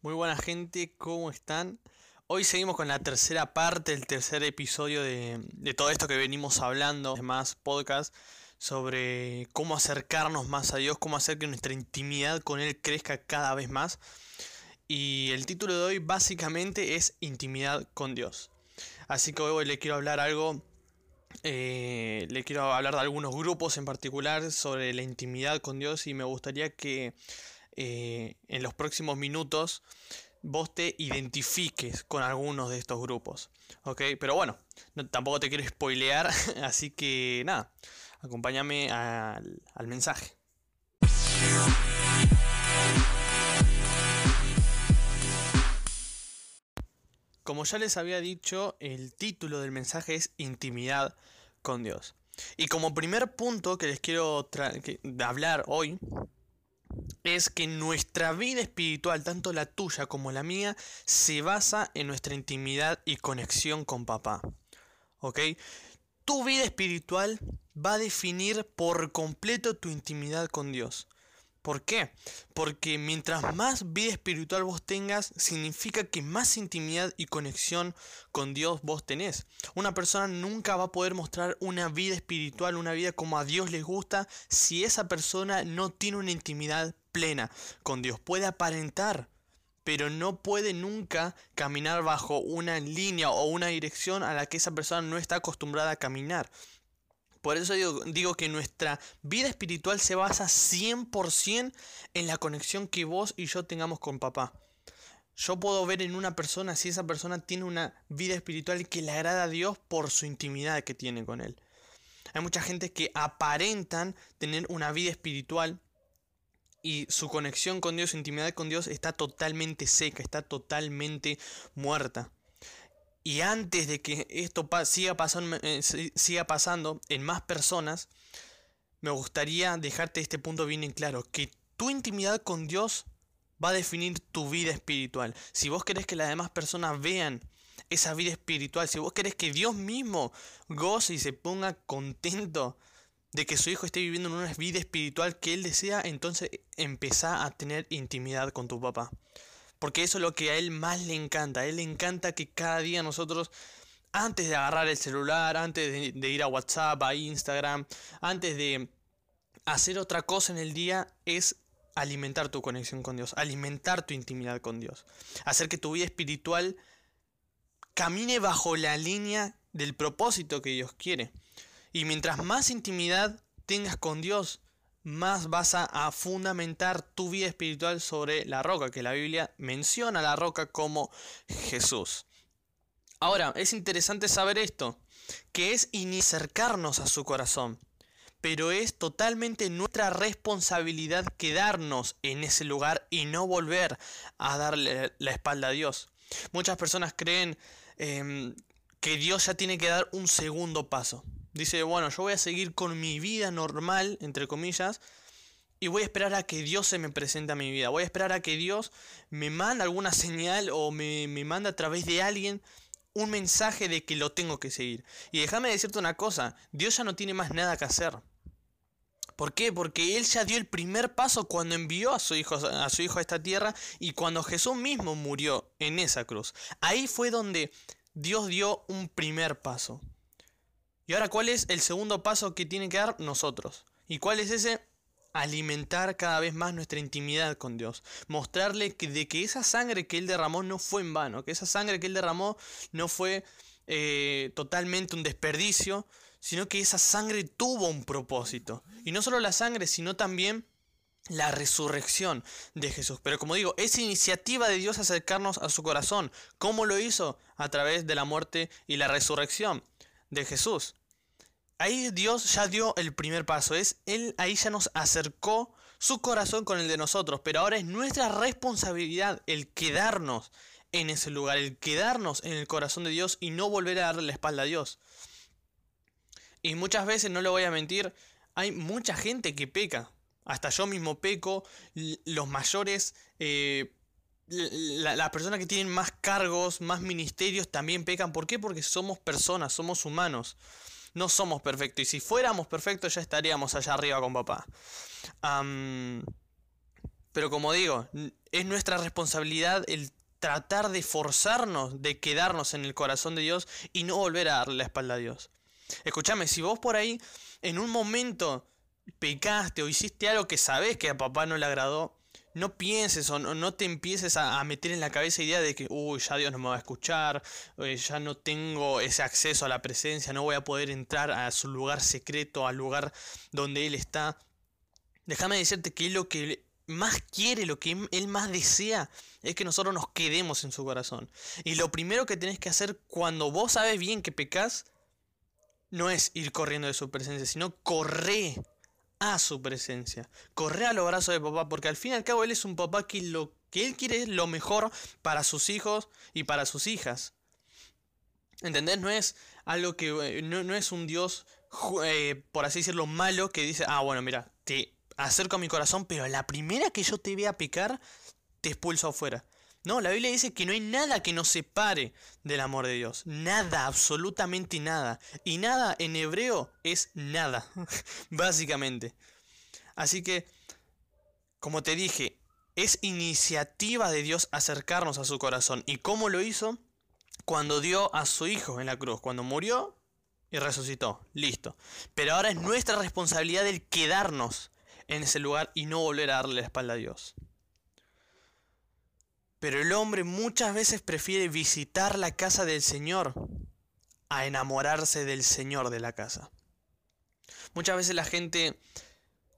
Muy buena gente, ¿cómo están? Hoy seguimos con la tercera parte, el tercer episodio de, todo esto que venimos hablando, más podcast, sobre cómo acercarnos más a Dios, cómo hacer que nuestra intimidad con Él crezca cada vez más. Y el título de hoy básicamente es Intimidad con Dios. Así que hoy le quiero hablar algo, eh, le quiero hablar de algunos grupos en particular sobre la intimidad con Dios y me gustaría que eh, en los próximos minutos vos te identifiques con algunos de estos grupos. ¿Ok? Pero bueno, tampoco te quiero spoilear, así que nada, acompáñame al, al mensaje. Como ya les había dicho, el título del mensaje es Intimidad con Dios. Y como primer punto que les quiero hablar hoy es que nuestra vida espiritual, tanto la tuya como la mía, se basa en nuestra intimidad y conexión con papá. ¿Ok? Tu vida espiritual va a definir por completo tu intimidad con Dios. ¿Por qué? Porque mientras más vida espiritual vos tengas, significa que más intimidad y conexión con Dios vos tenés. Una persona nunca va a poder mostrar una vida espiritual, una vida como a Dios les gusta, si esa persona no tiene una intimidad plena con Dios. Puede aparentar, pero no puede nunca caminar bajo una línea o una dirección a la que esa persona no está acostumbrada a caminar. Por eso digo, que nuestra vida espiritual se basa 100% en la conexión que vos y yo tengamos con papá. Yo puedo ver en una persona si esa persona tiene una vida espiritual que le agrada a Dios por su intimidad que tiene con Él. Hay mucha gente que aparentan tener una vida espirtual y su conexión con Dios, su intimidad con Dios está totalmente seca, está totalmente muerta. Y antes de que esto siga pasando, eh, siga pasando en más personas, me gustaría dejarte este punto bien en claro, que tu intimidad con Dios va a definir tu vida espiritual. Si vos querés que las demás personas vean esa vida espiritual, si vos querés que Dios mismo goce y se ponga contento de que su hijo esté viviendo en una vida espiritual que él desea, entonces empezá a tener intimidad con tu papá. Porque eso es lo que a él más le encanta. A él le encanta que cada día nosotros, antes de agarrar el celular, antes de, ir a WhatsApp, a Instagram, antes de hacer otra cosa en el día, es alimentar tu conexión con Dios, alimentar tu intimidad con Dios. Hacer que tu vida espiritual camine bajo la línea del propósito que Dios quiere. Y mientras más intimidad tengas con Dios, más vas a, fundamentar tu vida espiritual sobre la roca, que la Biblia menciona a la roca como Jesús. Ahora, es interesante saber esto, que es acercarnos a su corazón, pero es totalmente nuestra responsabilidad quedarnos en ese lugar y no volver a darle la espalda a Dios. Muchas personas creen em, que Dios ya tiene que dar un segundo paso. Dice, bueno, yo voy a seguir con mi vida normal, entre comillas, y voy a esperar a que Dios se me presente a mi vida. Voy a esperar a que Dios me mande alguna señal o me, me mande a través de alguien un mensaje de que lo tengo que seguir. Y déjame decirte una cosa, Dios ya no tiene más nada que hacer. ¿Por qué? Porque Él ya dio el primer paso cuando envió a su, hijo, a su hijo a esta tierra y cuando Jesús mismo murió en esa cruz. Ahí fue donde Dios dio un primer paso. Y ahora, ¿cuál es el segundo paso que tiene que dar nosotros? ¿Y cuál es ese? Alimentar cada vez más nuestra intimidad con Dios. Mostrarle que, de que esa sangre que Él derramó no fue en vano, que esa sangre que Él derramó no fue eh, totalmente un desperdicio, sino que esa sangre tuvo un propósito. Y no solo la sangre, sino también la resurrección de Jesús. Pero como digo, es iniciativa de Dios acercarnos a su corazón. ¿Cómo lo hizo? A través de la muerte y la resurrección de Jesús. Ahí Dios ya dio el primer paso, es Él ahí ya nos acercó su corazón con el de nosotros, pero ahora es nuestra responsabilidad el quedarnos en ese lugar, el quedarnos en el corazón de Dios y no volver a darle la espalda a Dios. Y muchas veces, no lo voy a mentir, hay mucha gente que peca, hasta yo mismo peco, los mayores eh, las personas que tienen más cargos, más ministerios también pecan. ¿Por qué? Porque somos personas, somos humanos. No somos perfectos. Y si fuéramos perfectos ya estaríamos allá arriba con papá. pero como digo, es nuestra responsabilidad el tratar de forzarnos, de quedarnos en el corazón de Dios y no volver a darle la espalda a Dios. Escúchame, si vos por ahí en un momento pecaste o hiciste algo que sabes que a papá no le agradó, no pienses o no, te empieces a, meter en la cabeza idea de que, uy, ya Dios no me va a escuchar, eh, ya no tengo ese acceso a la presencia, no voy a poder entrar a su lugar secreto, al lugar donde Él está. Déjame decirte que lo que más quiere, lo que Él más desea, es que nosotros nos quedemos en su corazón. Y lo primero que tenés que hacer cuando vos sabes bien que pecas, no es ir corriendo de su presencia, sino correr a su presencia. Corre a los brazos de papá, porque al fin y al cabo él es un papá que lo que él quiere es lo mejor para sus hijos y para sus hijas. ¿Entendés? No es algo que. Eh, no, es un Dios, eh, por así decirlo, malo que dice, ah, bueno, mira, te acerco a mi corazón, pero la primera que yo te vea pecar, te expulso afuera. No, la Biblia dice que no hay nada que nos separe del amor de Dios. Nada, absolutamente nada. Y nada en hebreo es nada, básicamente. Así que, como te dije, es iniciativa de Dios acercarnos a su corazón. ¿Y cómo lo hizo? Cuando dio a su Hijo en la cruz, cuando murió y resucitó. Listo. Pero ahora es nuestra responsabilidad el quedarnos en ese lugar y no volver a darle la espalda a Dios. Pero el hombre muchas veces prefiere visitar la casa del Señor a enamorarse del Señor de la casa. Muchas veces la gente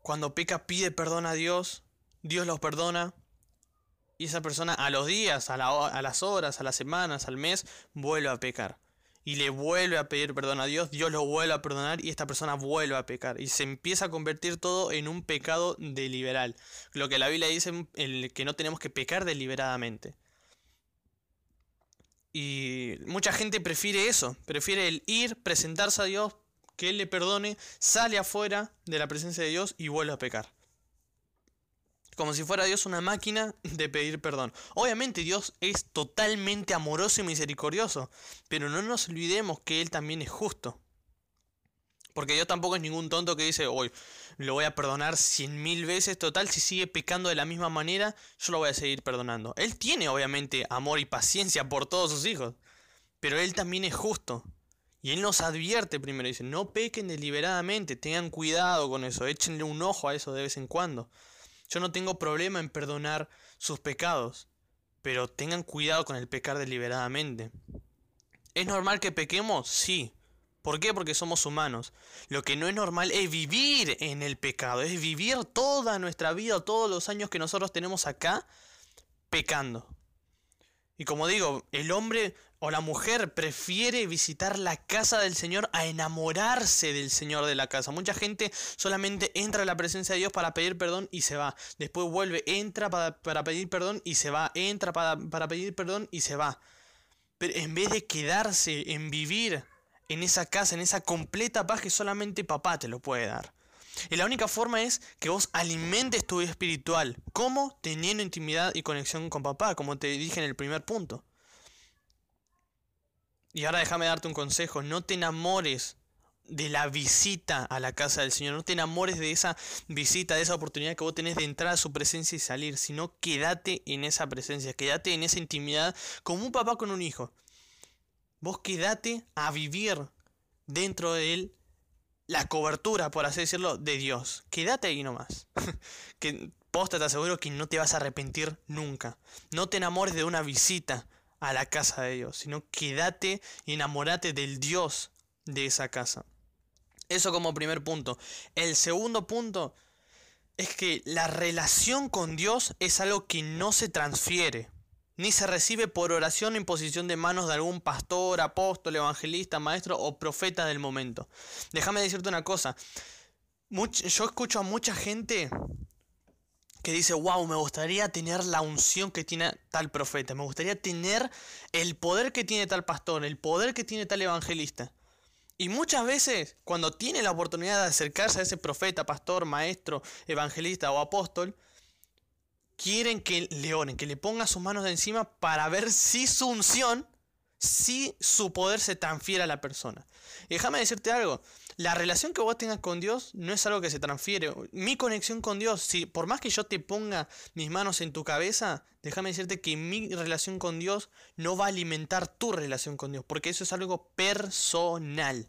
cuando peca pide perdón a Dios, Dios los perdona y esa persona a los días, a, a las horas, a las semanas, al mes, vuelve a pecar y le vuelve a pedir perdón a Dios, Dios lo vuelve a perdonar y esta persona vuelve a pecar. Y se empieza a convertir todo en un pecado deliberal. Lo que la Biblia dice el que no tenemos que pecar deliberadamente. Y mucha gente prefiere eso, prefiere el ir, presentarse a Dios, que Él le perdone, sale afuera de la presencia de Dios y vuelve a pecar como si fuera Dios una máquina de pedir perdón. Obviamente Dios es totalmente amoroso y misericordioso, pero no nos olvidemos que Él también es justo. Porque Dios tampoco es ningún tonto que dice, hoy lo voy a perdonar cien mil veces, total, si sigue pecando de la misma manera, yo lo voy a seguir perdonando. Él tiene obviamente amor y paciencia por todos sus hijos, pero Él también es justo. Y Él nos advierte primero, dice, no pequen deliberadamente, tengan cuidado con eso, échenle un ojo a eso de vez en cuando. Yo no tengo problema en perdonar sus pecados, pero tengan cuidado con el pecar deliberadamente. ¿Es normal que pequemos? Sí. ¿Por qué? Porque somos humanos. Lo que no es normal es vivir en el pecado, es vivir toda nuestra vida, todos los años que nosotros tenemos acá, pecando. Y como digo, el hombre o la mujer prefiere visitar la casa del Señor a enamorarse del Señor de la casa. Mucha gente solamente entra a la presencia de Dios para pedir perdón y se va. Después vuelve, entra para, pedir perdón y se va. Entra para, para pedir perdón y se va. Pero en vez de quedarse en vivir en esa casa, en esa completa paz que solamente papá te lo puede dar. Y la única forma es que vos alimentes tu vida espiritual. ¿Cómo? Teniendo intimidad y conexión con papá, como te dije en el primer punto. Y ahora déjame darte un consejo, no te enamores de la visita a la casa del Señor, no te enamores de esa visita, de esa oportunidad que vos tenés de entrar a su presencia y salir, sino quédate en esa presencia, quédate en esa intimidad como un papá con un hijo. Vos quédate a vivir dentro de él la cobertura, por así decirlo, de Dios. Quédate ahí nomás. que posta te aseguro que no te vas a arrepentir nunca. No te enamores de una visita a la casa de Dios, sino quédate y enamorate del Dios de esa casa. Eso como primer punto. El segundo punto es que la relación con Dios es algo que no se transfiere, ni se recibe por oración o imposición de manos de algún pastor, apóstol, evangelista, maestro o profeta del momento. Déjame decirte una cosa. yo escucho a mucha gente que dice, wow, me gustaría tener la unción que tiene tal profeta, me gustaría tener el poder que tiene tal pastor, el poder que tiene tal evangelista. Y muchas veces, cuando tiene la oportunidad de acercarse a ese profeta, pastor, maestro, evangelista o apóstol, quieren que le oren, que le ponga sus manos de encima para ver si su unción si su poder se transfiere a la persona. Déjame decirte algo, la relación que vos tengas con Dios no es algo que se transfiere. Mi conexión con Dios, si por más que yo te ponga mis manos en tu cabeza, déjame decirte que mi relación con Dios no va a alimentar tu relación con Dios, porque eso es algo personal.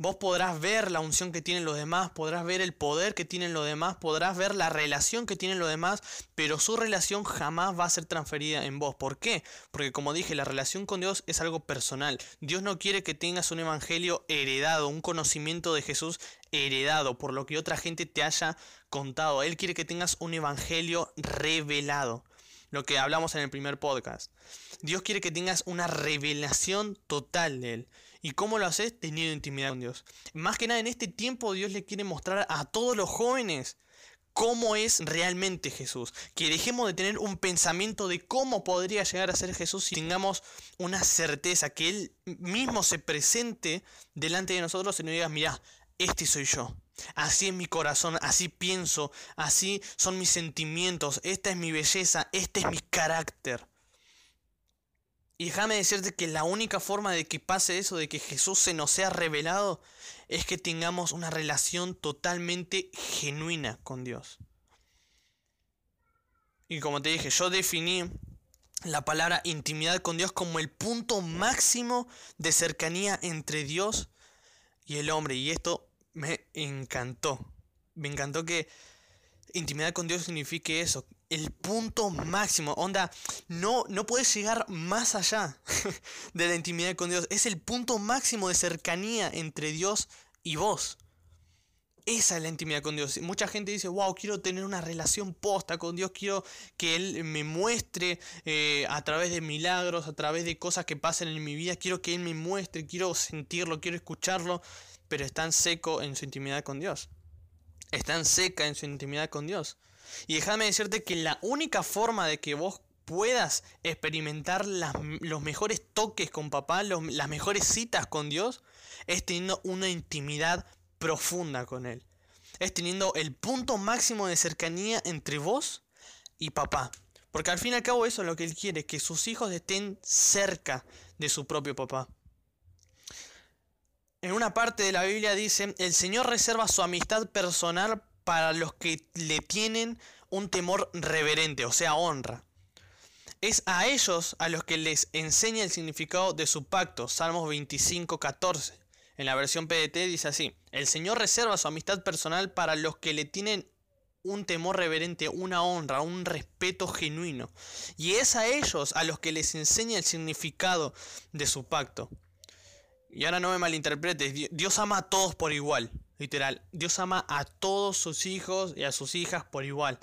Vos podrás ver la unción que tienen los demás, podrás ver el poder que tienen los demás, podrás ver la relación que tienen los demás, pero su relación jamás va a ser transferida en vos. ¿Por qué? Porque como dije, la relación con Dios es algo personal. Dios no quiere que tengas un evangelio heredado, un conocimiento de Jesús heredado por lo que otra gente te haya contado. Él quiere que tengas un evangelio revelado lo que hablamos en el primer podcast. Dios quiere que tengas una revelación total de Él. ¿Y cómo lo haces? Teniendo intimidad con Dios. Más que nada en este tiempo Dios le quiere mostrar a todos los jóvenes cómo es realmente Jesús. Que dejemos de tener un pensamiento de cómo podría llegar a ser Jesús y tengamos una certeza, que Él mismo se presente delante de nosotros y nos diga, mira, este soy yo. Así es mi corazón, así pienso, así son mis sentimientos, esta es mi belleza, este es mi carácter. Y déjame decirte que la única forma de que pase eso, de que Jesús se nos sea revelado, es que tengamos una relación totalmente genuina con Dios. Y como te dije, yo definí la palabra intimidad con Dios como el punto máximo de cercanía entre Dios y el hombre. Y esto me encantó. Me encantó que intimidad con Dios signifique eso, el punto máximo. Onda, no, no puedes llegar más allá de la intimidad con Dios. Es el punto máximo de cercanía entre Dios y vos. Esa es la intimidad con Dios. Mucha gente dice, wow, quiero tener una relación posta con Dios, quiero que Él me muestre eh, a través de milagros, a través de cosas que pasen en mi vida, quiero que Él me muestre, quiero sentirlo, quiero escucharlo, pero están seco en su intimidad con Dios. Están seca en su intimidad con Dios. Y déjame decirte que la única forma de que vos puedas experimentar los mejores toques con papá, las mejores citas con Dios, es teniendo una intimidad profunda con Él. Es teniendo el punto máximo de cercanía entre vos y papá. Porque al fin y al cabo eso es lo que Él quiere, que sus hijos estén cerca de su propio papá. En una parte de la Biblia dice, el Señor reserva su amistad personal para los que le tienen un temor reverente, o sea, honra. Es a ellos a los que les enseña el significado de su pacto, Salmos 25, 14. En la versión PDT dice así, el Señor reserva su amistad personal para los que le tienen un temor reverente, una honra, un respeto genuino. Y es a ellos a los que les enseña el significado de su pacto. Y ahora no me malinterpretes, Dios ama a todos por igual. Literal, Dios ama a todos sus hijos y a sus hijas por igual.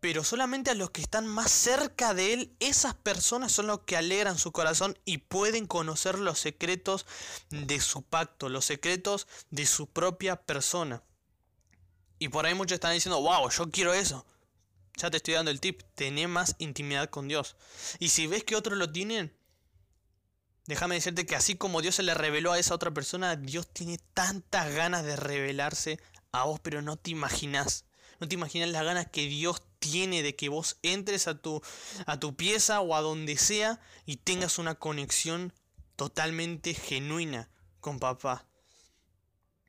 Pero solamente a los que están más cerca de Él, esas personas son los que alegran su corazón y pueden conocer los secretos de su pacto, los secretos de su propia persona. Y por ahí muchos están diciendo, wow, yo quiero eso. Ya te estoy dando el tip, tené más intimidad con Dios. Y si ves que otros lo tienen, Déjame decirte que así como Dios se le reveló a esa otra persona, Dios tiene tantas ganas de revelarse a vos, pero no te imaginas. No te imaginas las ganas que Dios tiene de que vos entres a tu, a tu pieza o a donde sea y tengas una conexión totalmente genuina con papá.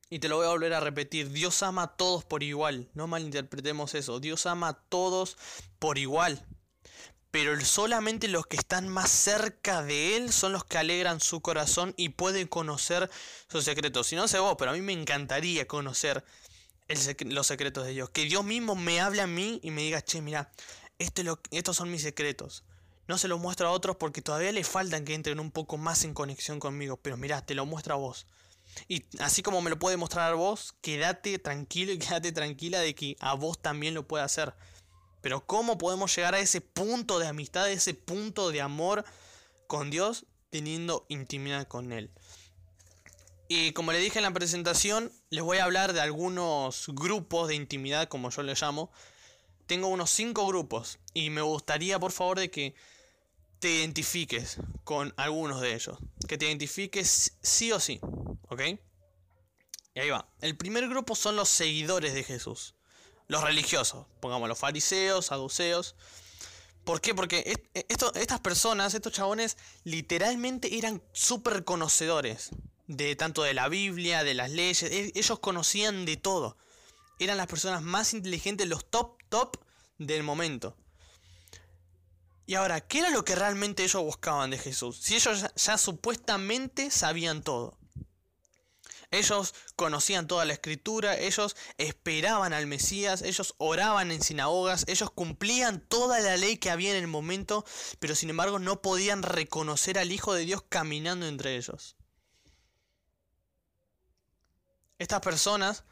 Y te lo voy a volver a repetir, Dios ama a todos por igual, no malinterpretemos eso, Dios ama a todos por igual pero solamente los que están más cerca de él son los que alegran su corazón y pueden conocer sus secretos. Si no sé vos, pero a mí me encantaría conocer los secretos de Dios. Que Dios mismo me hable a mí y me diga, che, mira, estos son mis secretos. No se los muestro a otros porque todavía le faltan que entren un poco más en conexión conmigo. Pero mira, te lo muestra a vos. Y así como me lo puede mostrar a vos, quédate tranquilo y quédate tranquila de que a vos también lo puede hacer. Pero ¿cómo podemos llegar a ese punto de amistad, a ese punto de amor con Dios teniendo intimidad con Él? Y como le dije en la presentación, les voy a hablar de algunos grupos de intimidad, como yo les llamo. Tengo unos cinco grupos y me gustaría por favor de que te identifiques con algunos de ellos. Que te identifiques sí o sí, ¿ok? Y ahí va. El primer grupo son los seguidores de Jesús los religiosos, pongamos los fariseos, saduceos. ¿Por qué? Porque estas personas, estos chabones, literalmente eran súper conocedores. De tanto de la Biblia, de las leyes. E, ellos conocían de todo. Eran las personas más inteligentes, los top, top del momento. Y ahora, ¿qué era lo que realmente ellos buscaban de Jesús? Si ellos ya, supuestamente sabían todo. Ellos conocían toda la escritura, ellos esperaban al Mesías, ellos oraban en sinagogas, ellos cumplían toda la ley que había en el momento, pero sin embargo no podían reconocer al Hijo de Dios caminando entre ellos. Estas personas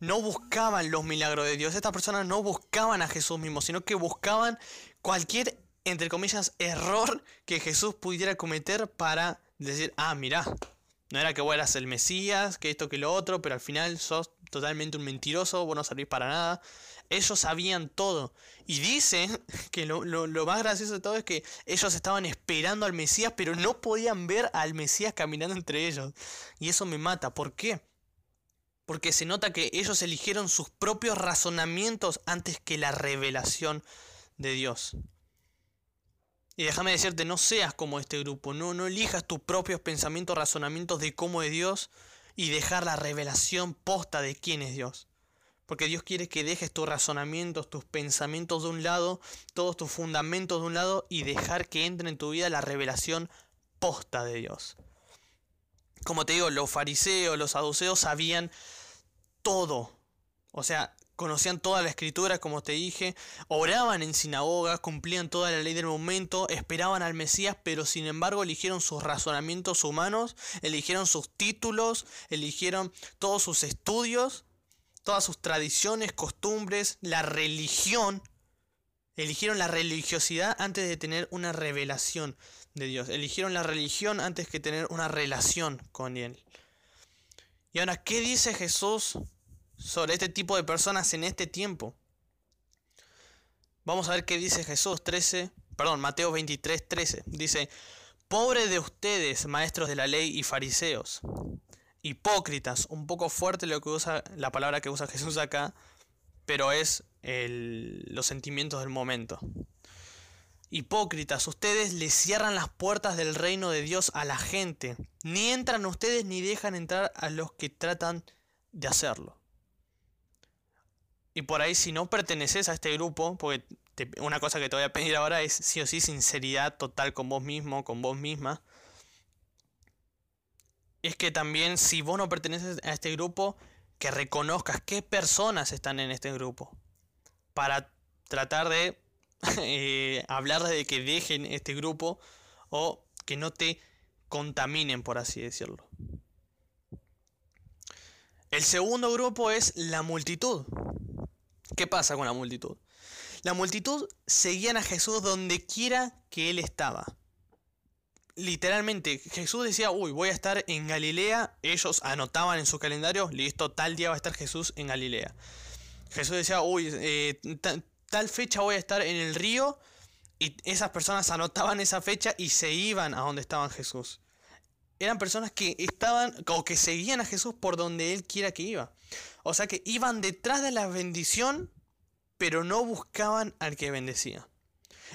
no buscaban los milagros de Dios, estas personas no buscaban a Jesús mismo, sino que buscaban cualquier entre comillas, error que Jesús pudiera cometer para decir, ah, mira, no era que vos eras el Mesías, que esto, que lo otro, pero al final sos totalmente un mentiroso, vos no servís para nada. Ellos sabían todo. Y dice que lo, lo, más gracioso de todo es que ellos estaban esperando al Mesías, pero no podían ver al Mesías caminando entre ellos. Y eso me mata. ¿Por qué? Porque se nota que ellos eligieron sus propios razonamientos antes que la revelación de Dios. Y déjame decirte, no seas como este grupo, no, no elijas tus propios pensamientos, razonamientos de cómo es Dios y dejar la revelación posta de quién es Dios. Porque Dios quiere que dejes tus razonamientos, tus pensamientos de un lado, todos tus fundamentos de un lado y dejar que entre en tu vida la revelación posta de Dios. Como te digo, los fariseos, los saduceos sabían todo. O sea, conocían toda la escritura, como te dije, oraban en sinagogas, cumplían toda la ley del momento, esperaban al Mesías, pero sin embargo eligieron sus razonamientos humanos, eligieron sus títulos, eligieron todos sus estudios, todas sus tradiciones, costumbres, la religión. Eligieron la religiosidad antes de tener una revelación de Dios. Eligieron la religión antes que tener una relación con Él. Y ahora, ¿qué dice Jesús sobre este tipo de personas en este tiempo. Vamos a ver qué dice Jesús 13, perdón, Mateo 23, 13. Dice, pobre de ustedes, maestros de la ley y fariseos, hipócritas, un poco fuerte lo que usa la palabra que usa Jesús acá, pero es los sentimientos del momento. Hipócritas, ustedes le cierran las puertas del reino de Dios a la gente. Ni entran ustedes ni dejan entrar a los que tratan de hacerlo. Y por ahí si no perteneces a este grupo, porque una cosa que te voy a pedir ahora es sí o sí sinceridad total con vos mismo, con vos misma. Es que también si vos no perteneces a este grupo, que reconozcas qué personas están en este grupo. Para tratar de eh, hablarles de que dejen este grupo o que no te contaminen, por así decirlo. El segundo grupo es la multitud. ¿Qué pasa con la multitud? La multitud seguían a Jesús donde quiera que él estaba. Literalmente, Jesús decía, uy, voy a estar en Galilea. Ellos anotaban en su calendario, listo, tal día va a estar Jesús en Galilea. Jesús decía, uy, eh, tal fecha voy a estar en el río. Y esas personas anotaban esa fecha y se iban a donde estaban Jesús. Eran personas que estaban o que seguían a Jesús por donde él quiera que iba. O sea que iban detrás de la bendición, pero no buscaban al que bendecía.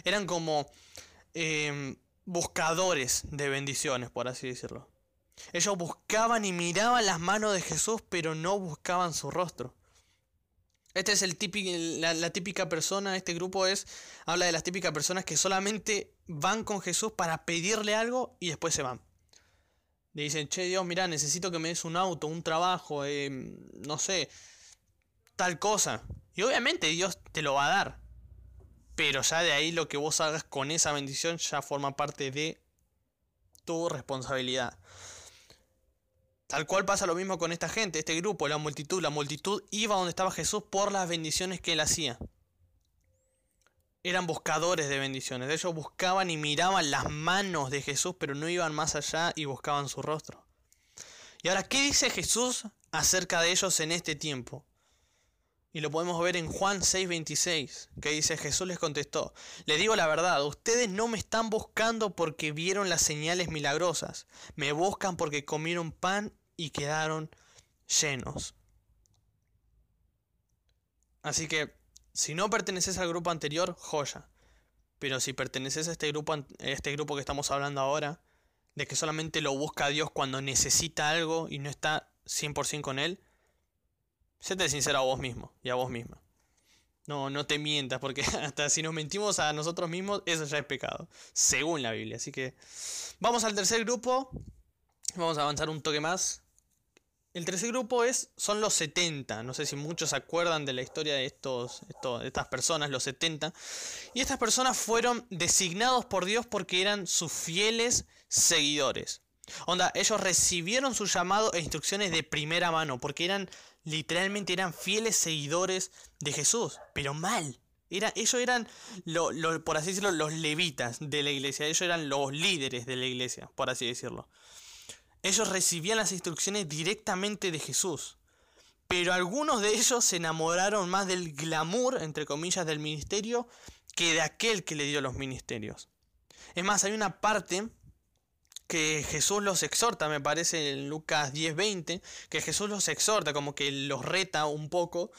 Eran como em, buscadores de bendiciones, por así decirlo. Ellos buscaban y miraban las manos de Jesús, pero no buscaban su rostro. Esta es el típico, la, la, típica persona, este grupo es, habla de las típicas personas que solamente van con Jesús para pedirle algo y después se van. Le dicen, che Dios, mira, necesito que me des un auto, un trabajo, eh, no sé, tal cosa. Y obviamente Dios te lo va a dar. Pero ya de ahí lo que vos hagas con esa bendición ya forma parte de tu responsabilidad. Tal cual pasa lo mismo con esta gente, este grupo, la multitud. La multitud iba donde estaba Jesús por las bendiciones que él hacía eran buscadores de bendiciones. Ellos buscaban y miraban las manos de Jesús, pero no iban más allá y buscaban su rostro. Y ahora, ¿qué dice Jesús acerca de ellos en este tiempo? Y lo podemos ver en Juan 6:26, que dice, Jesús les contestó, le digo la verdad, ustedes no me están buscando porque vieron las señales milagrosas, me buscan porque comieron pan y quedaron llenos. Así que si no perteneces al grupo anterior, joya. Pero si perteneces a este grupo, este grupo que estamos hablando ahora, de que solamente lo busca Dios cuando necesita algo y no está 100% con Él, séte sincero a vos mismo y a vos misma. No, no te mientas, porque hasta si nos mentimos a nosotros mismos, eso ya es pecado, según la Biblia. Así que vamos al tercer grupo. Vamos a avanzar un toque más. El tercer grupo es, son los 70. No sé si muchos se acuerdan de la historia de, estos, de estas personas, los 70. Y estas personas fueron designados por Dios porque eran sus fieles seguidores. Onda, ellos recibieron su llamado e instrucciones de primera mano porque eran literalmente eran fieles seguidores de Jesús, pero mal. Era, ellos eran, por así decirlo, los levitas de la iglesia. Ellos eran los líderes de la iglesia, por así decirlo. Ellos recibían las instrucciones directamente de Jesús. Pero algunos de ellos se enamoraron más del glamour, entre comillas, del ministerio que de aquel que le dio los ministerios. Es más, hay una parte que Jesús los exhorta, me parece en Lucas 10:20, que Jesús los exhorta, como que los reta un poco,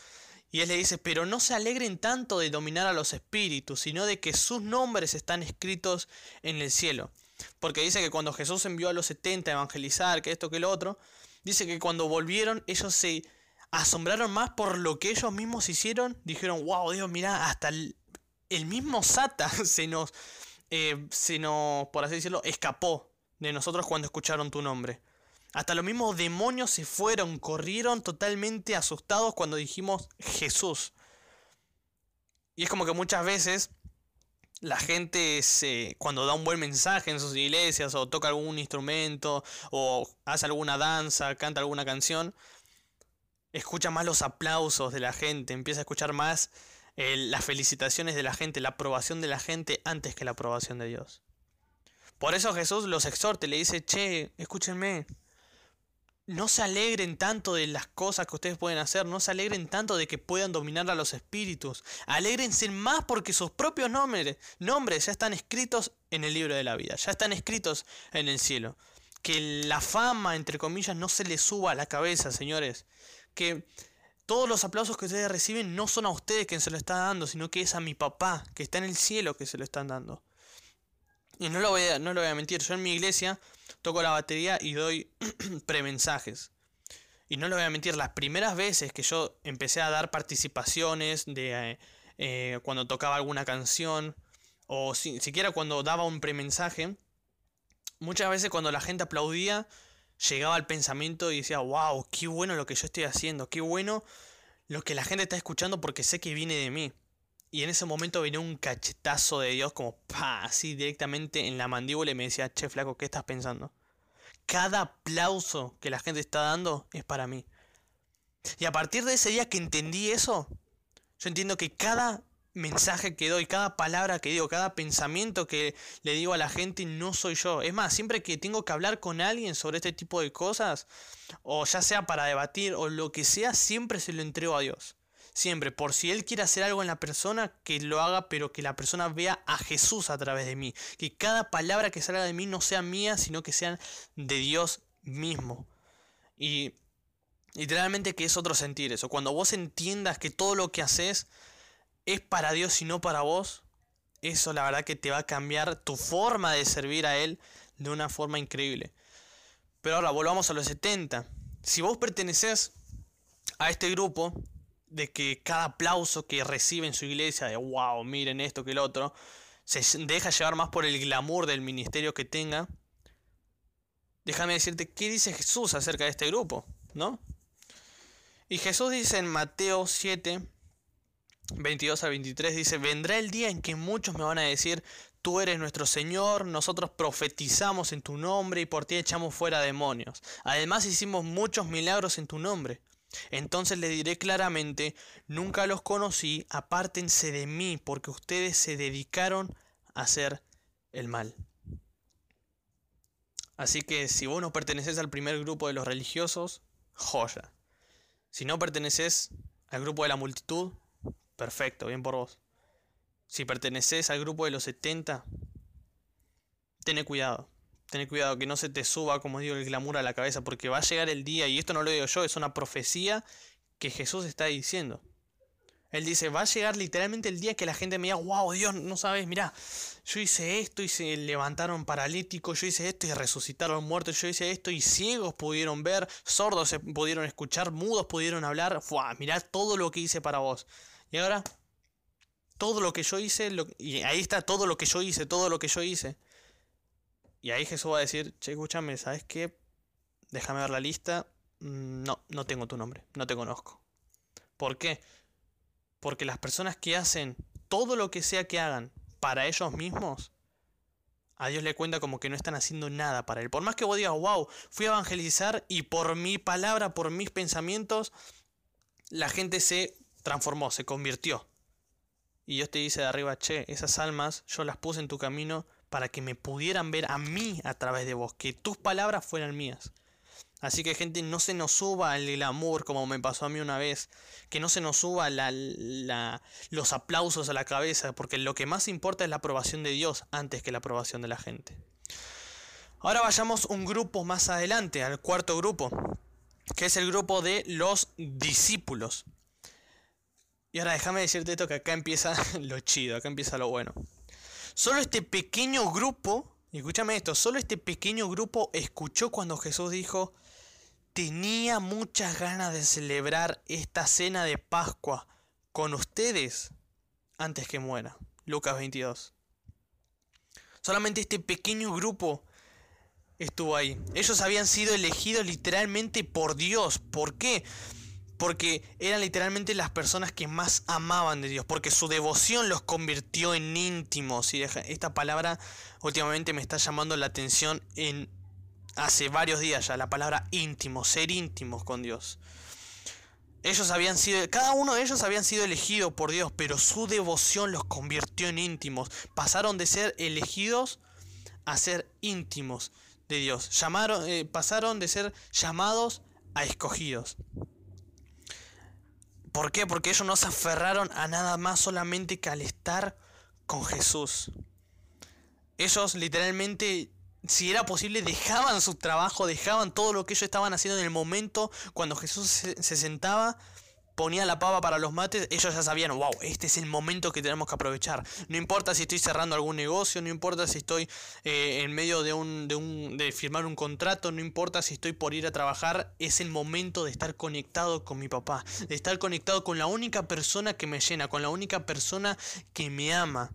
y él le dice, pero no se alegren tanto de dominar a los espíritus, sino de que sus nombres están escritos en el cielo. Porque dice que cuando Jesús envió a los 70 a evangelizar, que esto, que lo otro, dice que cuando volvieron ellos se asombraron más por lo que ellos mismos hicieron, dijeron, wow, Dios, mira, hasta el, mismo Sata se nos, eh, se nos, por así decirlo, escapó de nosotros cuando escucharon tu nombre. Hasta los mismos demonios se fueron, corrieron totalmente asustados cuando dijimos Jesús. Y es como que muchas veces la gente se, cuando da un buen mensaje en sus iglesias o toca algún instrumento o hace alguna danza, canta alguna canción, escucha más los aplausos de la gente, empieza a escuchar más eh, las felicitaciones de la gente, la aprobación de la gente antes que la aprobación de Dios. Por eso Jesús los exhorta le dice, che, escúchenme, no se alegren tanto de las cosas que ustedes pueden hacer, no se alegren tanto de que puedan dominar a los espíritus, alégrense más porque sus propios nombres, nombres ya están escritos en el libro de la vida, ya están escritos en el cielo. Que la fama, entre comillas, no se les suba a la cabeza, señores. Que todos los aplausos que ustedes reciben no son a ustedes quien se lo está dando, sino que es a mi papá, que está en el cielo, que se lo están dando. Y no lo voy a, no lo voy a mentir, yo en mi iglesia toco la batería y doy premensajes. Y no lo voy a mentir, las primeras veces que yo empecé a dar participaciones de eh, eh, cuando tocaba alguna canción, o si, siquiera cuando daba un premensaje, muchas veces cuando la gente aplaudía, llegaba al pensamiento y decía, wow, qué bueno lo que yo estoy haciendo, qué bueno lo que la gente está escuchando porque sé que viene de mí. Y en ese momento venía un cachetazo de Dios como pa, así directamente en la mandíbula y me decía, che flaco, ¿qué estás pensando? Cada aplauso que la gente está dando es para mí. Y a partir de ese día que entendí eso, yo entiendo que cada mensaje que doy, cada palabra que digo, cada pensamiento que le digo a la gente no soy yo. Es más, siempre que tengo que hablar con alguien sobre este tipo de cosas, o ya sea para debatir o lo que sea, siempre se lo entrego a Dios. Siempre, por si Él quiere hacer algo en la persona, que lo haga, pero que la persona vea a Jesús a través de mí. Que cada palabra que salga de mí no sea mía, sino que sean de Dios mismo. Y literalmente que es otro sentir eso. Cuando vos entiendas que todo lo que haces es para Dios y no para vos, eso la verdad que te va a cambiar tu forma de servir a Él de una forma increíble. Pero ahora volvamos a los 70. Si vos perteneces a este grupo, de que cada aplauso que recibe en su iglesia, de wow, miren esto que el otro, se deja llevar más por el glamour del ministerio que tenga. Déjame decirte qué dice Jesús acerca de este grupo, ¿no? Y Jesús dice en Mateo 7, 22 a 23, dice, vendrá el día en que muchos me van a decir, tú eres nuestro Señor, nosotros profetizamos en tu nombre y por ti echamos fuera demonios. Además hicimos muchos milagros en tu nombre. Entonces le diré claramente, nunca los conocí, apártense de mí, porque ustedes se dedicaron a hacer el mal. Así que si vos no perteneces al primer grupo de los religiosos, joya. Si no perteneces al grupo de la multitud, perfecto, bien por vos. Si perteneces al grupo de los 70, ten cuidado. Ten cuidado que no se te suba, como digo, el glamour a la cabeza, porque va a llegar el día, y esto no lo digo yo, es una profecía que Jesús está diciendo. Él dice, va a llegar literalmente el día que la gente me diga, wow, Dios, no sabes, mira, yo hice esto y se levantaron paralíticos, yo hice esto y resucitaron muertos, yo hice esto y ciegos pudieron ver, sordos se pudieron escuchar, mudos pudieron hablar, Fua, mirá todo lo que hice para vos. Y ahora, todo lo que yo hice, y ahí está todo lo que yo hice, todo lo que yo hice. Y ahí Jesús va a decir, che, escúchame, ¿sabes qué? Déjame ver la lista. Mm, no, no tengo tu nombre, no te conozco. ¿Por qué? Porque las personas que hacen todo lo que sea que hagan para ellos mismos, a Dios le cuenta como que no están haciendo nada para Él. Por más que vos digas, wow, fui a evangelizar y por mi palabra, por mis pensamientos, la gente se transformó, se convirtió. Y Dios te dice de arriba, che, esas almas yo las puse en tu camino para que me pudieran ver a mí a través de vos, que tus palabras fueran mías. Así que gente, no se nos suba el amor como me pasó a mí una vez. Que no se nos suba los aplausos a la cabeza, porque lo que más importa es la aprobación de Dios antes que la aprobación de la gente. Ahora vayamos un grupo más adelante, al cuarto grupo, que es el grupo de los discípulos. Y ahora déjame decirte esto que acá empieza lo chido, acá empieza lo bueno. Solo este pequeño grupo, escúchame esto, solo este pequeño grupo escuchó cuando Jesús dijo, tenía muchas ganas de celebrar esta cena de Pascua con ustedes antes que muera. Lucas 22. Solamente este pequeño grupo estuvo ahí. Ellos habían sido elegidos literalmente por Dios. ¿Por qué? Porque eran literalmente las personas que más amaban de Dios. Porque su devoción los convirtió en íntimos. Y esta palabra últimamente me está llamando la atención en hace varios días ya, la palabra íntimo, ser íntimos con Dios. Ellos habían sido, cada uno de ellos habían sido elegidos por Dios, pero su devoción los convirtió en íntimos. Pasaron de ser elegidos a ser íntimos de Dios. Llamaron, eh, pasaron de ser llamados a escogidos. ¿Por qué? Porque ellos no se aferraron a nada más solamente que al estar con Jesús. Ellos literalmente si era posible, dejaban su trabajo, dejaban todo lo que ellos estaban haciendo en el momento cuando Jesús se, sentaba, ponía la pava para los mates, ellos ya sabían, wow, este es el momento que tenemos que aprovechar. No importa si estoy cerrando algún negocio, no importa si estoy eh, en medio de, un, de, un, de firmar un contrato, no importa si estoy por ir a trabajar, es el momento de estar conectado con mi papá, de estar conectado con la única persona que me llena, con la única persona que me ama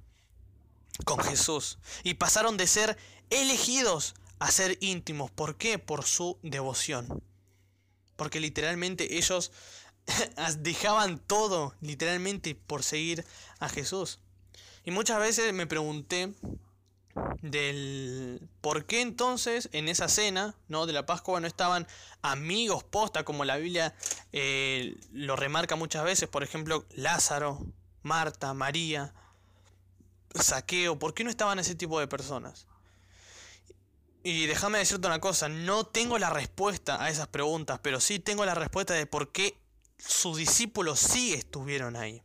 con Jesús. Y pasaron de ser elegidos a ser íntimos. ¿Por qué? Por su devoción. Porque literalmente ellos dejaban todo, literalmente, por seguir a Jesús. Y muchas veces me pregunté del por qué entonces en esa cena ¿no? de la Pascua no estaban amigos posta como la Biblia eh, lo remarca muchas veces, por ejemplo Lázaro, Marta, María, Saqueo, ¿por qué no estaban ese tipo de personas? Y déjame decirte una cosa, no tengo la respuesta a esas preguntas, pero sí tengo la respuesta de por qué sus discípulos sí estuvieron ahí.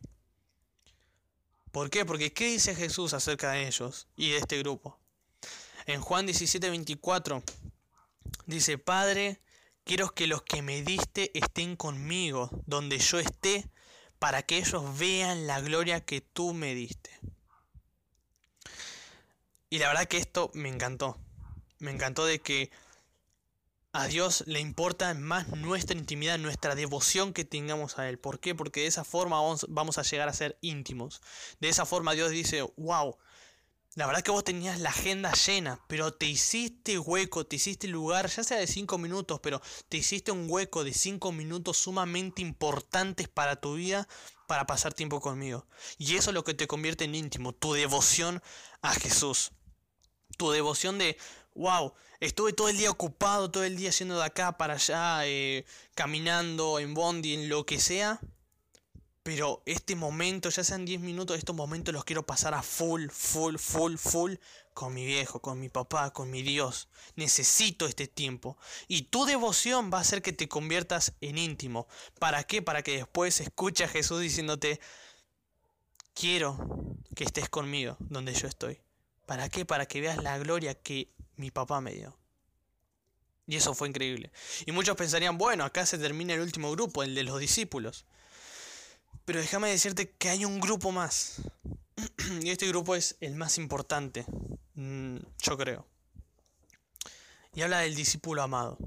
¿Por qué? Porque ¿qué dice Jesús acerca de ellos y de este grupo? En Juan 17:24 dice, Padre, quiero que los que me diste estén conmigo, donde yo esté, para que ellos vean la gloria que tú me diste. Y la verdad que esto me encantó me encantó de que a Dios le importa más nuestra intimidad, nuestra devoción que tengamos a Él. ¿Por qué? Porque de esa forma vamos, a llegar a ser íntimos. De esa forma Dios dice, wow, la verdad que vos tenías la agenda llena, pero te hiciste hueco, te hiciste lugar, ya sea de cinco minutos, pero te hiciste un hueco de cinco minutos sumamente importantes para tu vida, para pasar tiempo conmigo. Y eso es lo que te convierte en íntimo, tu devoción a Jesús. Tu devoción de, wow, estuve todo el día ocupado, todo el día yendo de acá para allá, eh, caminando en bondi, en lo que sea. Pero este momento, ya sean 10 minutos, estos momentos los quiero pasar a full, full, full, full con mi viejo, con mi papá, con mi Dios. Necesito este tiempo. Y tu devoción va a hacer que te conviertas en íntimo. ¿Para qué? Para que después escuche a Jesús diciéndote, quiero que estés conmigo donde yo estoy. ¿Para qué? Para que veas la gloria que mi papá me dio. Y eso fue increíble. Y muchos pensarían, bueno, acá se termina el último grupo, el de los discípulos. Pero déjame decirte que hay un grupo más. y este grupo es el más importante, mm, yo creo. Y habla del discípulo amado.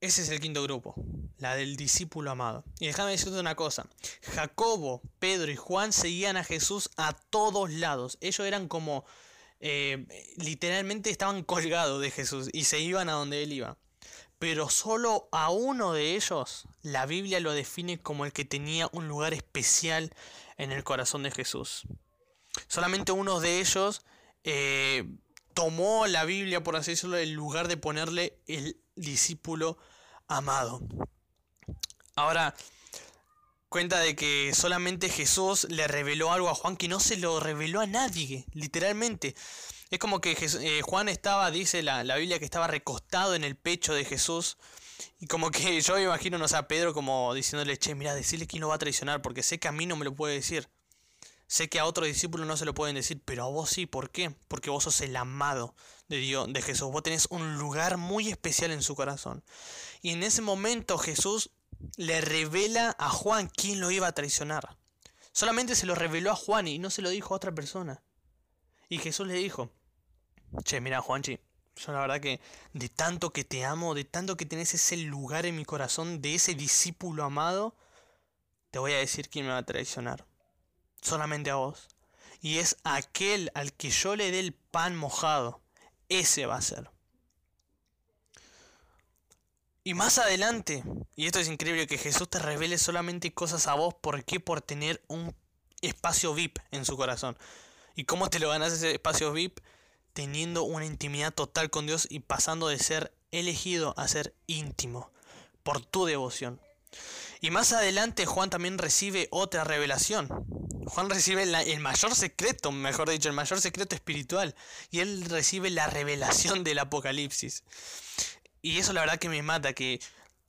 Ese es el quinto grupo, la del discípulo amado. Y déjame decirte una cosa, Jacobo, Pedro y Juan seguían a Jesús a todos lados. Ellos eran como, eh, literalmente estaban colgados de Jesús y se iban a donde él iba. Pero solo a uno de ellos la Biblia lo define como el que tenía un lugar especial en el corazón de Jesús. Solamente uno de ellos eh, tomó la Biblia, por así decirlo, el lugar de ponerle el discípulo amado. Ahora, cuenta de que solamente Jesús le reveló algo a Juan que no se lo reveló a nadie, literalmente. Es como que eh, Juan estaba, dice la, la, Biblia, que estaba recostado en el pecho de Jesús. Y como que yo me imagino, no sé, a Pedro como diciéndole, che, mira, decirle quién lo va a traicionar, porque sé que a mí no me lo puede decir. Sé que a otro discípulo no se lo pueden decir, pero a vos sí, ¿por qué? Porque vos sos el amado de Dios, de Jesús. Vos tenés un lugar muy especial en su corazón. Y en ese momento Jesús le revela a Juan quién lo iba a traicionar. Solamente se lo reveló a Juan y no se lo dijo a otra persona. Y Jesús le dijo, che, mira Juanchi, yo la verdad que de tanto que te amo, de tanto que tenés ese lugar en mi corazón, de ese discípulo amado, te voy a decir quién me va a traicionar solamente a vos. Y es aquel al que yo le dé el pan mojado. Ese va a ser. Y más adelante, y esto es increíble, que Jesús te revele solamente cosas a vos. ¿Por qué? Por tener un espacio VIP en su corazón. ¿Y cómo te lo ganas ese espacio VIP? Teniendo una intimidad total con Dios y pasando de ser elegido a ser íntimo por tu devoción. Y más adelante Juan también recibe otra revelación. Juan recibe el mayor secreto, mejor dicho, el mayor secreto espiritual. Y él recibe la revelación del Apocalipsis. Y eso la verdad que me mata, que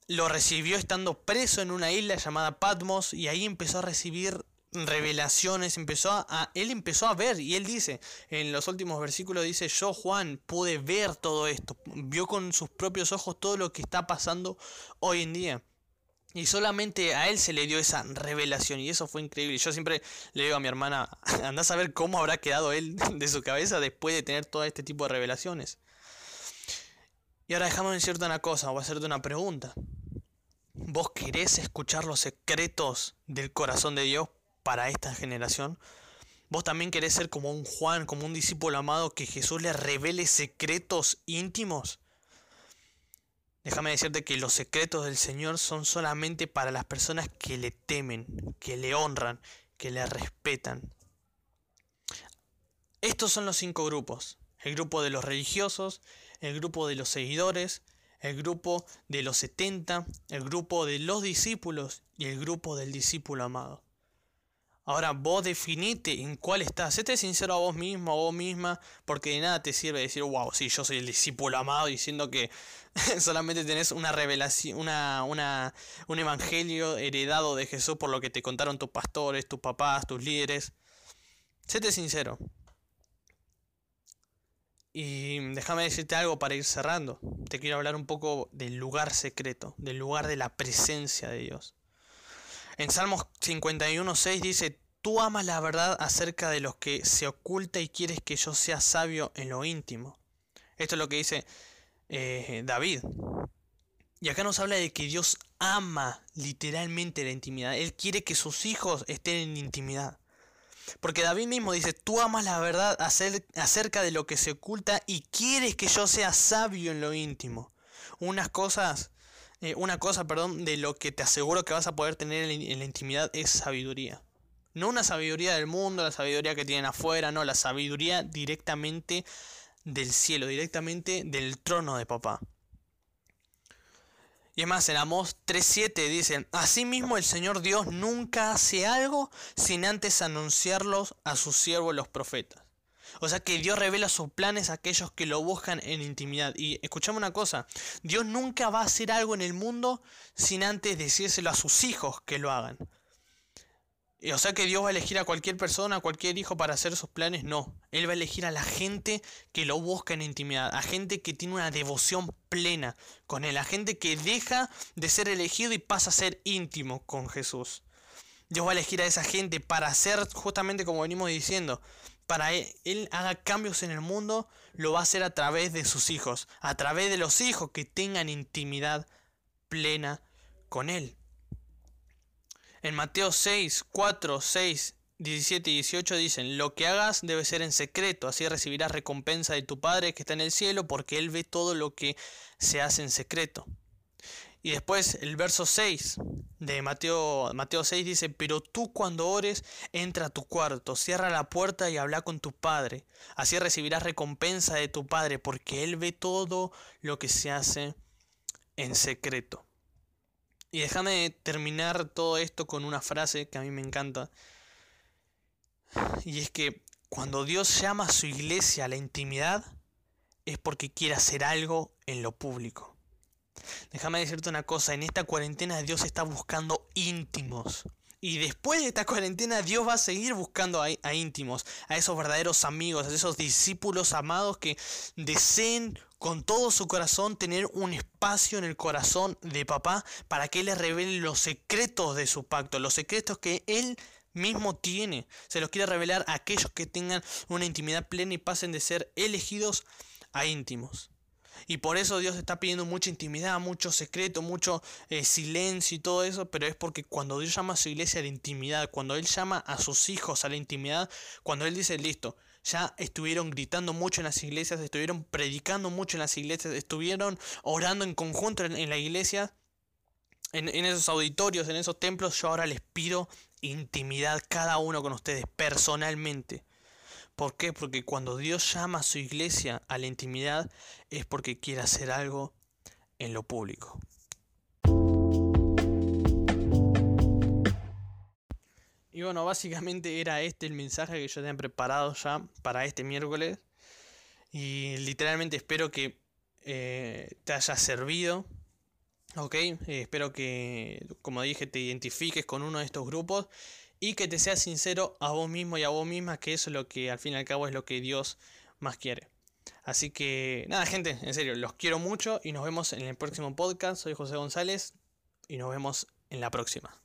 lo recibió estando preso en una isla llamada Patmos y ahí empezó a recibir revelaciones, empezó a, él empezó a ver y él dice, en los últimos versículos dice, yo Juan pude ver todo esto, vio con sus propios ojos todo lo que está pasando hoy en día. Y solamente a él se le dio esa revelación y eso fue increíble. Yo siempre le digo a mi hermana, anda a saber cómo habrá quedado él de su cabeza después de tener todo este tipo de revelaciones. Y ahora déjame decirte una cosa, a hacerte una pregunta. ¿Vos querés escuchar los secretos del corazón de Dios para esta generación? ¿Vos también querés ser como un Juan, como un discípulo amado que Jesús le revele secretos íntimos? Déjame decirte que los secretos del Señor son solamente para las personas que le temen, que le honran, que le respetan. Estos son los cinco grupos. El grupo de los religiosos, el grupo de los seguidores, el grupo de los setenta, el grupo de los discípulos y el grupo del discípulo amado. Ahora vos definite en cuál estás. Séte sincero a vos mismo, a vos misma, porque de nada te sirve decir, wow, sí, yo soy el discípulo amado, diciendo que solamente tenés una revelación, una, una, un evangelio heredado de Jesús por lo que te contaron tus pastores, tus papás, tus líderes. Séte sincero. Y déjame decirte algo para ir cerrando. Te quiero hablar un poco del lugar secreto, del lugar de la presencia de Dios. En Salmos 51.6 dice, tú amas la verdad acerca de los que se oculta y quieres que yo sea sabio en lo íntimo. Esto es lo que dice eh, David. Y acá nos habla de que Dios ama literalmente la intimidad. Él quiere que sus hijos estén en intimidad. Porque David mismo dice, tú amas la verdad acerca de lo que se oculta y quieres que yo sea sabio en lo íntimo. Unas cosas eh, una cosa, perdón, de lo que te aseguro que vas a poder tener en, la intimidad es sabiduría. No una sabiduría del mundo, la sabiduría que tienen afuera, no, la sabiduría directamente del cielo, directamente del trono de papá. Y es más, en Amós 3.7 dicen, Asimismo el Señor Dios nunca hace algo sin antes anunciarlos a sus siervos los profetas. O sea que Dios revela sus planes a aquellos que lo buscan en intimidad. Y escuchame una cosa, Dios nunca va a hacer algo en el mundo sin antes decírselo a sus hijos que lo hagan. O sea que Dios va a elegir a cualquier persona, a cualquier hijo para hacer sus planes, no. Él va a elegir a la gente que lo busca en intimidad, a gente que tiene una devoción plena con Él, a gente que deja de ser elegido y pasa a ser íntimo con Jesús. Dios va a elegir a esa gente para hacer justamente como venimos diciendo, para él, él, haga cambios en el mundo, lo va a hacer a través de sus hijos, a través de los hijos que tengan intimidad plena con Él. En Mateo 6, 4, 6, 17 y 18 dicen, lo que hagas debe ser en secreto, así recibirás recompensa de tu Padre que está en el cielo, porque Él ve todo lo que se hace en secreto. Y después el verso 6 de Mateo, Mateo 6 dice, pero tú cuando ores, entra a tu cuarto, cierra la puerta y habla con tu Padre, así recibirás recompensa de tu Padre, porque Él ve todo lo que se hace en secreto. Y déjame terminar todo esto con una frase que a mí me encanta. Y es que cuando Dios llama a su iglesia a la intimidad, es porque quiere hacer algo en lo público. Déjame decirte una cosa, en esta cuarentena Dios está buscando íntimos. Y después de esta cuarentena Dios va a seguir buscando a, íntimos, a esos verdaderos amigos, a esos discípulos amados que deseen con todo su corazón tener un espacio en el corazón de papá para que Él les revele los secretos de su pacto, los secretos que Él mismo tiene. Se los quiere revelar a aquellos que tengan una intimidad plena y pasen de ser elegidos a íntimos. Y por eso Dios está pidiendo mucha intimidad, mucho secreto, mucho eh, silencio y todo eso, pero es porque cuando Dios llama a su iglesia a la intimidad, cuando Él llama a sus hijos a la intimidad, cuando Él dice, listo, ya estuvieron gritando mucho en las iglesias, estuvieron predicando mucho en las iglesias, estuvieron orando en conjunto en, la iglesia, en, en esos auditorios, en esos templos, yo ahora les pido intimidad cada uno con ustedes personalmente. ¿Por qué? Porque cuando Dios llama a su iglesia a la intimidad es porque quiere hacer algo en lo público. Y bueno, básicamente era este el mensaje que yo tenía preparado ya para este miércoles. Y literalmente espero que eh, te haya servido. Ok, eh, espero que, como dije, te identifiques con uno de estos grupos y que te seas sincero a vos mismo y a vos misma, que eso es lo que al fin y al cabo es lo que Dios más quiere. Así que nada, gente, en serio, los quiero mucho y nos vemos en el próximo podcast. Soy José González y nos vemos en la próxima.